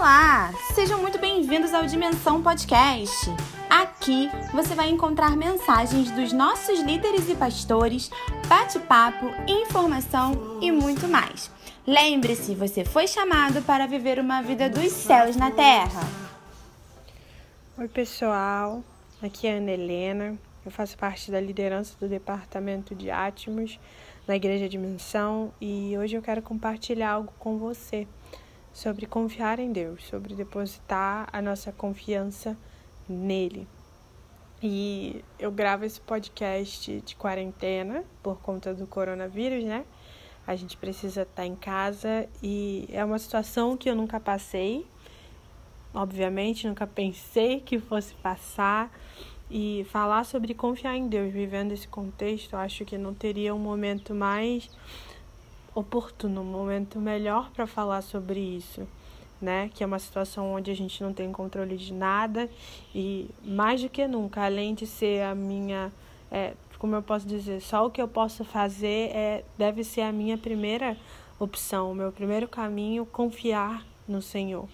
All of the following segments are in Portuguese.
Olá! Sejam muito bem-vindos ao Dimensão Podcast. Aqui você vai encontrar mensagens dos nossos líderes e pastores, bate-papo, informação e muito mais. Lembre-se, você foi chamado para viver uma vida dos céus na terra. Oi, pessoal. Aqui é a Ana Helena. Eu faço parte da liderança do departamento de Atmos na Igreja Dimensão e hoje eu quero compartilhar algo com você sobre confiar em Deus, sobre depositar a nossa confiança nele. E eu gravo esse podcast de quarentena por conta do coronavírus, né? A gente precisa estar em casa e é uma situação que eu nunca passei. Obviamente, nunca pensei que fosse passar. E falar sobre confiar em Deus vivendo esse contexto, acho que não teria um momento mais oportuno, um momento melhor para falar sobre isso, né? Que é uma situação onde a gente não tem controle de nada e mais do que nunca, além de ser a minha, é, como eu posso dizer, só o que eu posso fazer é deve ser a minha primeira opção, o meu primeiro caminho, confiar no Senhor.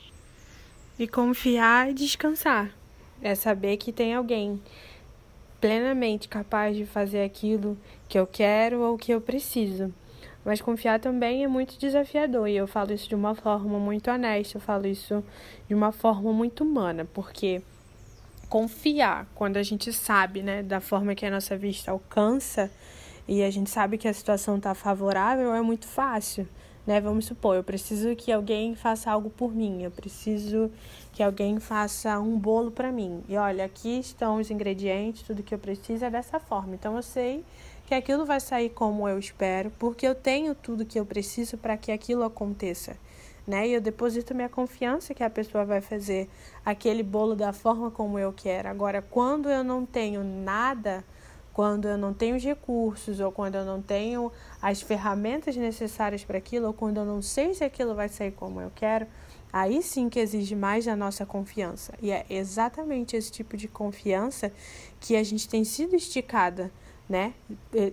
E confiar e descansar. É saber que tem alguém plenamente capaz de fazer aquilo que eu quero ou que eu preciso. Mas confiar também é muito desafiador, e eu falo isso de uma forma muito honesta, eu falo isso de uma forma muito humana, porque confiar quando a gente sabe, né, da forma que a nossa vista alcança e a gente sabe que a situação está favorável, é muito fácil, né? Vamos supor, eu preciso que alguém faça algo por mim, eu preciso que alguém faça um bolo para mim. E olha, aqui estão os ingredientes, tudo que eu preciso é dessa forma. Então eu sei que aquilo vai sair como eu espero, porque eu tenho tudo que eu preciso para que aquilo aconteça. Né? E eu deposito minha confiança que a pessoa vai fazer aquele bolo da forma como eu quero. Agora, quando eu não tenho nada, quando eu não tenho os recursos, ou quando eu não tenho as ferramentas necessárias para aquilo, ou quando eu não sei se aquilo vai sair como eu quero, aí sim que exige mais da nossa confiança. E é exatamente esse tipo de confiança que a gente tem sido esticada né?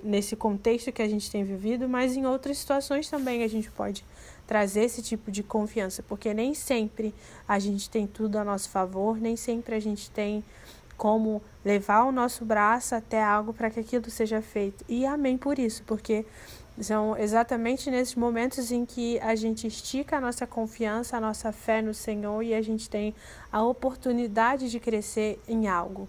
Nesse contexto que a gente tem vivido, mas em outras situações também a gente pode trazer esse tipo de confiança, porque nem sempre a gente tem tudo a nosso favor, nem sempre a gente tem como levar o nosso braço até algo para que aquilo seja feito. E amém por isso, porque são exatamente nesses momentos em que a gente estica a nossa confiança, a nossa fé no Senhor e a gente tem a oportunidade de crescer em algo.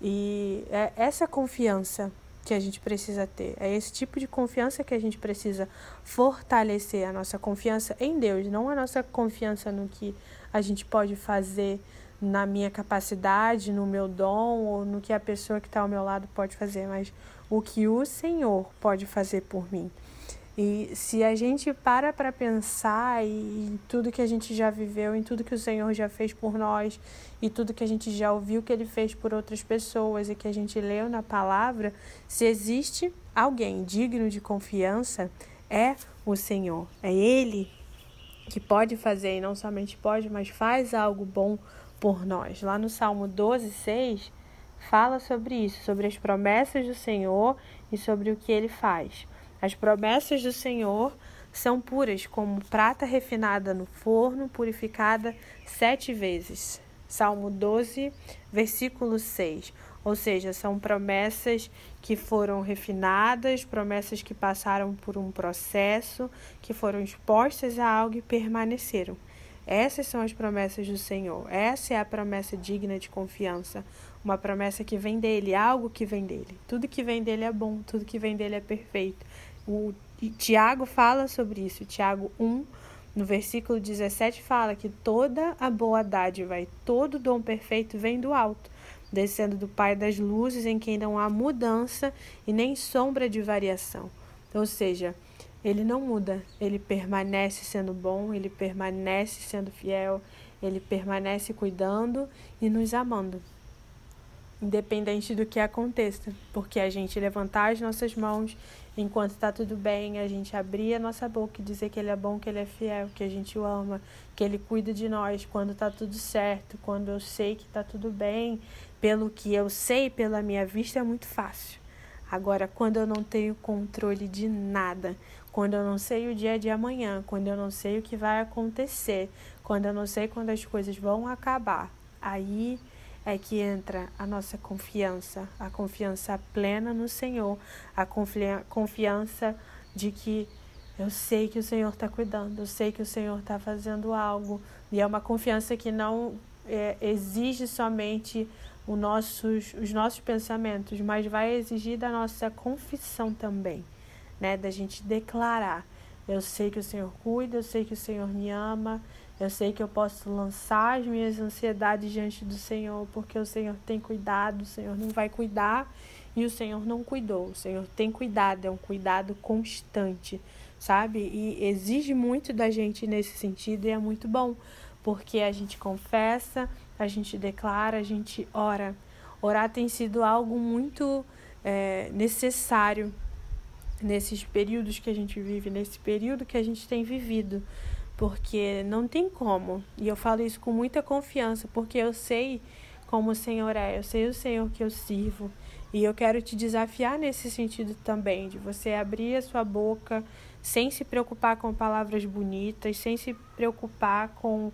E é essa confiança que a gente precisa ter. É esse tipo de confiança que a gente precisa fortalecer a nossa confiança em Deus, não a nossa confiança no que a gente pode fazer na minha capacidade, no meu dom ou no que a pessoa que está ao meu lado pode fazer, mas o que o Senhor pode fazer por mim. E se a gente para para pensar em tudo que a gente já viveu, em tudo que o Senhor já fez por nós, e tudo que a gente já ouviu que ele fez por outras pessoas e que a gente leu na palavra, se existe alguém digno de confiança, é o Senhor. É Ele que pode fazer, e não somente pode, mas faz algo bom por nós. Lá no Salmo 12, 6, fala sobre isso, sobre as promessas do Senhor e sobre o que ele faz. As promessas do Senhor são puras, como prata refinada no forno, purificada sete vezes. Salmo 12, versículo 6. Ou seja, são promessas que foram refinadas, promessas que passaram por um processo, que foram expostas a algo e permaneceram. Essas são as promessas do Senhor. Essa é a promessa digna de confiança. Uma promessa que vem dele, algo que vem dele. Tudo que vem dele é bom, tudo que vem dele é perfeito. O Tiago fala sobre isso. Tiago 1, no versículo 17, fala que toda a boa dádiva e todo dom perfeito vem do alto, descendo do Pai das luzes, em quem não há mudança e nem sombra de variação. Ou seja, ele não muda, ele permanece sendo bom, ele permanece sendo fiel, ele permanece cuidando e nos amando independente do que aconteça, porque a gente levantar as nossas mãos enquanto está tudo bem, a gente abrir a nossa boca e dizer que Ele é bom, que Ele é fiel, que a gente o ama, que Ele cuida de nós quando está tudo certo, quando eu sei que está tudo bem, pelo que eu sei, pela minha vista, é muito fácil. Agora, quando eu não tenho controle de nada, quando eu não sei o dia de amanhã, quando eu não sei o que vai acontecer, quando eu não sei quando as coisas vão acabar, aí é que entra a nossa confiança, a confiança plena no Senhor, a confiança de que eu sei que o Senhor está cuidando, eu sei que o Senhor está fazendo algo, e é uma confiança que não é, exige somente os nossos, os nossos pensamentos, mas vai exigir da nossa confissão também, né? Da gente declarar. Eu sei que o Senhor cuida, eu sei que o Senhor me ama, eu sei que eu posso lançar as minhas ansiedades diante do Senhor, porque o Senhor tem cuidado, o Senhor não vai cuidar e o Senhor não cuidou. O Senhor tem cuidado, é um cuidado constante, sabe? E exige muito da gente nesse sentido e é muito bom, porque a gente confessa, a gente declara, a gente ora. Orar tem sido algo muito é, necessário nesses períodos que a gente vive, nesse período que a gente tem vivido porque não tem como. E eu falo isso com muita confiança, porque eu sei como o Senhor é, eu sei o Senhor que eu sirvo. E eu quero te desafiar nesse sentido também, de você abrir a sua boca sem se preocupar com palavras bonitas, sem se preocupar com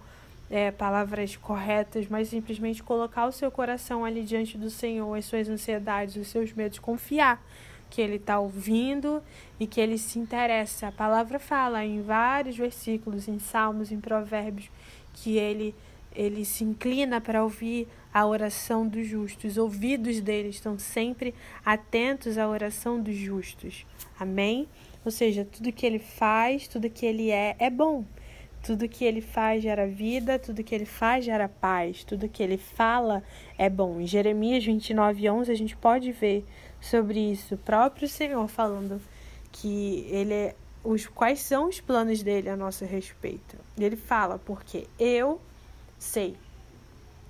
é, palavras corretas, mas simplesmente colocar o seu coração ali diante do Senhor, as suas ansiedades, os seus medos, confiar que ele está ouvindo e que ele se interessa. A palavra fala em vários versículos, em Salmos, em Provérbios, que ele, ele se inclina para ouvir a oração dos justos. Os ouvidos dele estão sempre atentos à oração dos justos. Amém? Ou seja, tudo que ele faz, tudo que ele é, é bom. Tudo que ele faz gera vida, tudo que ele faz gera paz, tudo que ele fala é bom. Em Jeremias 29, 11, a gente pode ver sobre isso, o próprio Senhor falando que ele é, os quais são os planos dele a nosso respeito. Ele fala porque eu sei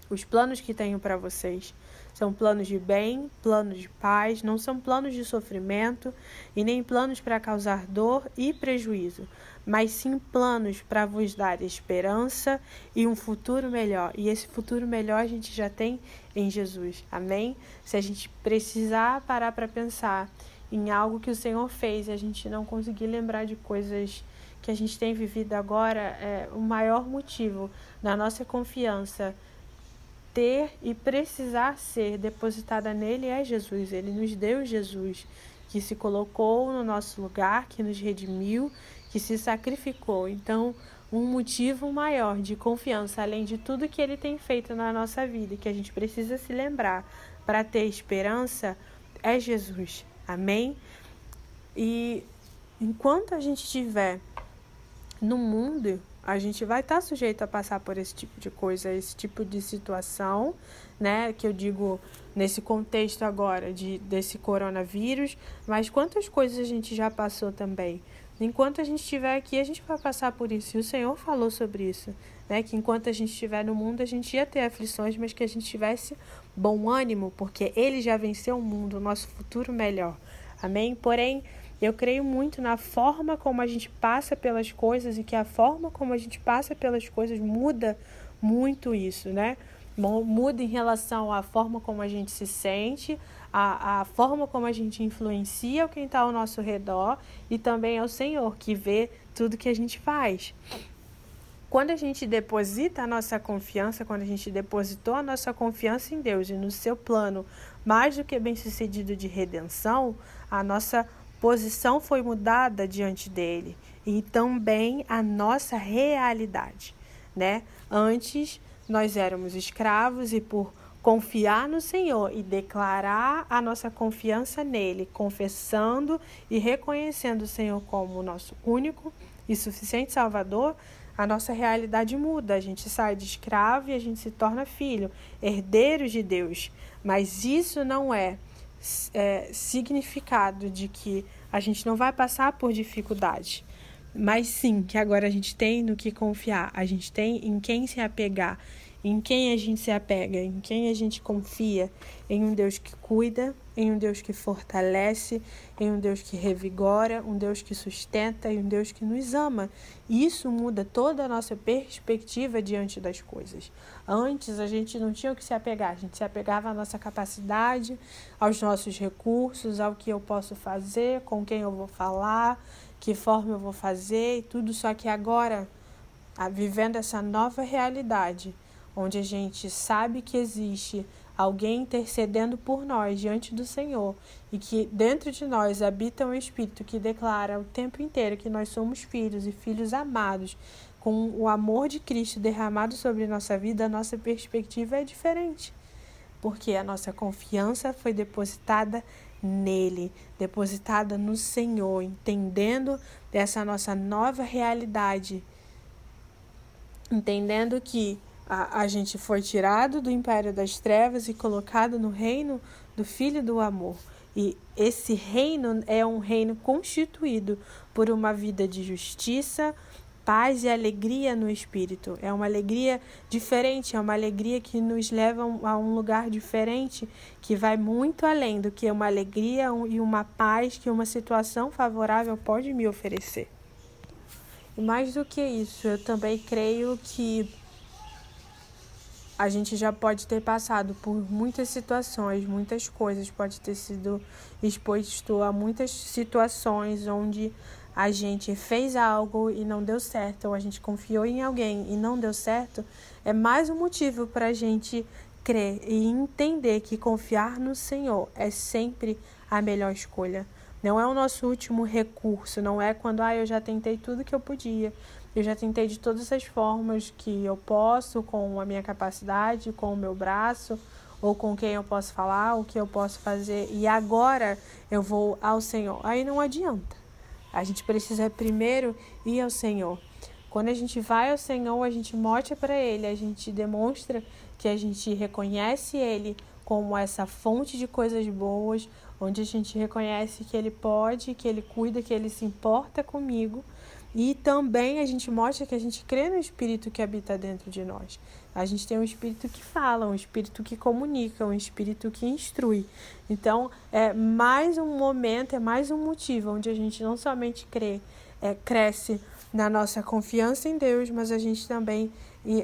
os planos que tenho para vocês são planos de bem, planos de paz, não são planos de sofrimento e nem planos para causar dor e prejuízo, mas sim planos para vos dar esperança e um futuro melhor. E esse futuro melhor a gente já tem em Jesus. Amém? Se a gente precisar parar para pensar em algo que o Senhor fez e a gente não conseguir lembrar de coisas que a gente tem vivido agora, é o maior motivo da nossa confiança ter e precisar ser depositada nele é Jesus. Ele nos deu Jesus, que se colocou no nosso lugar, que nos redimiu, que se sacrificou. Então, um motivo maior de confiança, além de tudo que ele tem feito na nossa vida, que a gente precisa se lembrar para ter esperança, é Jesus. Amém? E enquanto a gente estiver no mundo, a gente vai estar tá sujeito a passar por esse tipo de coisa, esse tipo de situação, né? Que eu digo nesse contexto agora de desse coronavírus, mas quantas coisas a gente já passou também. Enquanto a gente estiver aqui, a gente vai passar por isso. E o Senhor falou sobre isso, né? Que enquanto a gente estiver no mundo, a gente ia ter aflições, mas que a gente tivesse bom ânimo, porque Ele já venceu o mundo, o nosso futuro melhor. Amém? Porém, eu creio muito na forma como a gente passa pelas coisas e que a forma como a gente passa pelas coisas muda muito isso, né? Muda em relação à forma como a gente se sente, a forma como a gente influencia quem está ao nosso redor e também ao Senhor que vê tudo que a gente faz. Quando a gente deposita a nossa confiança, quando a gente depositou a nossa confiança em Deus e no seu plano mais do que bem sucedido de redenção, a nossa posição foi mudada diante dele e também a nossa realidade, né? Antes nós éramos escravos e por confiar no Senhor e declarar a nossa confiança nele, confessando e reconhecendo o Senhor como o nosso único e suficiente Salvador, a nossa realidade muda. A gente sai de escravo e a gente se torna filho, herdeiros de Deus. Mas isso não é é, significado de que a gente não vai passar por dificuldade, mas sim que agora a gente tem no que confiar, a gente tem em quem se apegar, em quem a gente se apega, em quem a gente confia, em um Deus que cuida, em um Deus que fortalece, em um Deus que revigora, um Deus que sustenta e um Deus que nos ama. E isso muda toda a nossa perspectiva diante das coisas. Antes a gente não tinha o que se apegar, a gente se apegava à nossa capacidade, aos nossos recursos, ao que eu posso fazer, com quem eu vou falar, que forma eu vou fazer e tudo, só que agora vivendo essa nova realidade, onde a gente sabe que existe alguém intercedendo por nós diante do Senhor e que dentro de nós habita um Espírito que declara o tempo inteiro que nós somos filhos e filhos amados, com o amor de Cristo derramado sobre nossa vida, a nossa perspectiva é diferente, porque a nossa confiança foi depositada nele, depositada no Senhor, entendendo dessa nossa nova realidade, entendendo que a, a gente foi tirado do império das trevas e colocado no reino do Filho do Amor. E esse reino é um reino constituído por uma vida de justiça, paz e alegria no espírito. É uma alegria diferente, é uma alegria que nos leva a um lugar diferente, que vai muito além do que uma alegria e uma paz que uma situação favorável pode me oferecer. E mais do que isso, eu também creio que a gente já pode ter passado por muitas situações, muitas coisas, pode ter sido exposto a muitas situações onde a gente fez algo e não deu certo, ou a gente confiou em alguém e não deu certo, é mais um motivo para a gente crer e entender que confiar no Senhor é sempre a melhor escolha. Não é o nosso último recurso, não é quando ah, eu já tentei tudo que eu podia, eu já tentei de todas as formas que eu posso, com a minha capacidade, com o meu braço, ou com quem eu posso falar, o que eu posso fazer, e agora eu vou ao Senhor. Aí não adianta. A gente precisa primeiro ir ao Senhor. Quando a gente vai ao Senhor, a gente mostra para Ele, a gente demonstra que a gente reconhece Ele como essa fonte de coisas boas, onde a gente reconhece que Ele pode, que Ele cuida, que Ele se importa comigo e também a gente mostra que a gente crê no Espírito que habita dentro de nós. A gente tem um Espírito que fala, um Espírito que comunica, um Espírito que instrui. Então, é mais um momento, é mais um motivo onde a gente não somente crê, é, cresce na nossa confiança em Deus, mas a gente também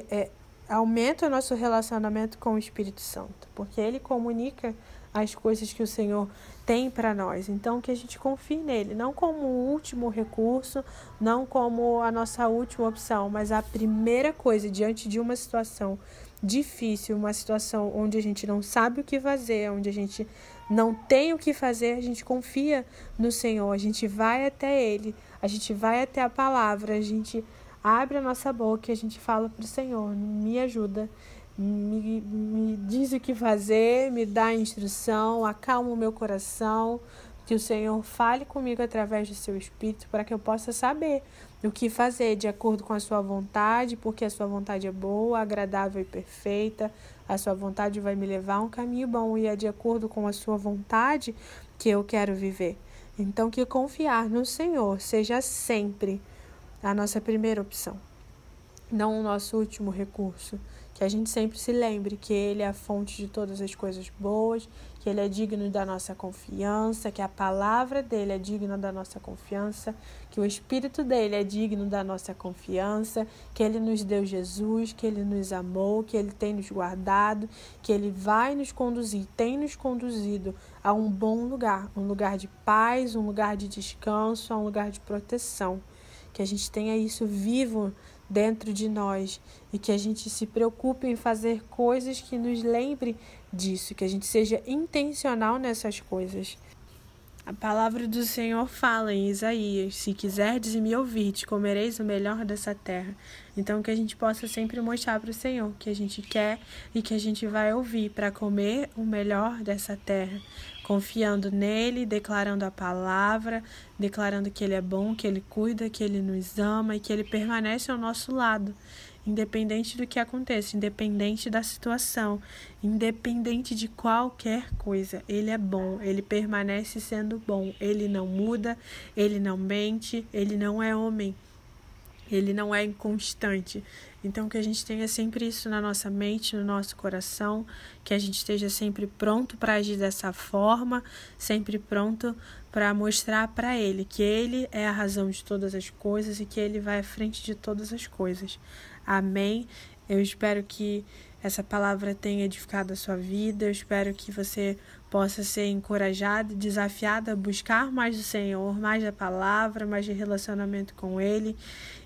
é, aumenta o nosso relacionamento com o Espírito Santo, porque ele comunica as coisas que o Senhor tem para nós. Então, que a gente confie nele, não como o último recurso, não como a nossa última opção, mas a primeira coisa diante de uma situação difícil, uma situação onde a gente não sabe o que fazer, onde a gente não tem o que fazer, a gente confia no Senhor, a gente vai até Ele, a gente vai até a palavra, a gente abre a nossa boca e a gente fala para o Senhor: me ajuda, me, me diz o que fazer, me dá instrução, acalma o meu coração, que o Senhor fale comigo através do seu Espírito para que eu possa saber o que fazer de acordo com a sua vontade, porque a sua vontade é boa, agradável e perfeita. A sua vontade vai me levar a um caminho bom e é de acordo com a sua vontade que eu quero viver. Então, que confiar no Senhor seja sempre a nossa primeira opção, não o nosso último recurso que a gente sempre se lembre que Ele é a fonte de todas as coisas boas, que Ele é digno da nossa confiança, que a palavra dele é digna da nossa confiança, que o Espírito dele é digno da nossa confiança, que Ele nos deu Jesus, que Ele nos amou, que Ele tem nos guardado, que Ele vai nos conduzir, tem nos conduzido a um bom lugar, um lugar de paz, um lugar de descanso, um lugar de proteção. Que a gente tenha isso vivo dentro de nós e que a gente se preocupe em fazer coisas que nos lembre disso, que a gente seja intencional nessas coisas. A palavra do Senhor fala em Isaías: Se quiserdes e me ouvirdes, comereis o melhor dessa terra. Então, que a gente possa sempre mostrar para o Senhor que a gente quer e que a gente vai ouvir para comer o melhor dessa terra, confiando nele, declarando a palavra, declarando que ele é bom, que ele cuida, que ele nos ama e que ele permanece ao nosso lado independente do que aconteça, independente da situação, independente de qualquer coisa. Ele é bom, ele permanece sendo bom, ele não muda, ele não mente, ele não é homem. Ele não é inconstante. Então, que a gente tenha sempre isso na nossa mente, no nosso coração, que a gente esteja sempre pronto para agir dessa forma, sempre pronto para mostrar para Ele que Ele é a razão de todas as coisas e que Ele vai à frente de todas as coisas. Amém. Eu espero que essa palavra tenha edificado a sua vida. Eu espero que você possa ser encorajado e desafiado a buscar mais do Senhor, mais da palavra, mais de relacionamento com Ele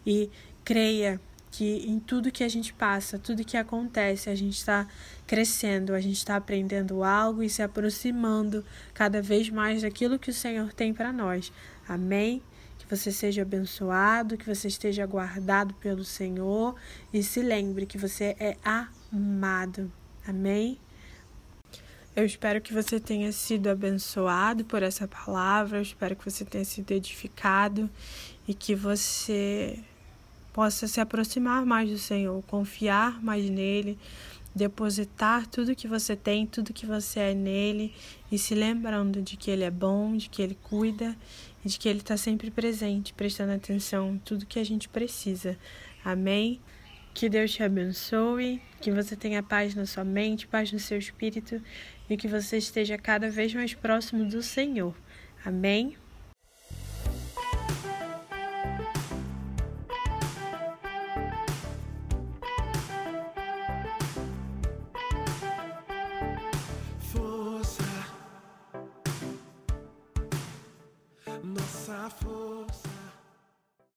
e creia que em tudo que a gente passa, tudo que acontece, a gente está crescendo, a gente está aprendendo algo e se aproximando cada vez mais daquilo que o Senhor tem para nós. Amém? Que você seja abençoado, que você esteja guardado pelo Senhor e se lembre que você é amado. Amém? Eu espero que você tenha sido abençoado por essa palavra, eu espero que você tenha sido edificado e que você possa se aproximar mais do Senhor, confiar mais nele, depositar tudo que você tem, tudo que você é nele e se lembrando de que ele é bom, de que ele cuida e de que ele está sempre presente, prestando atenção em tudo que a gente precisa. Amém? Que Deus te abençoe, que você tenha paz na sua mente, paz no seu espírito e que você esteja cada vez mais próximo do Senhor. Amém?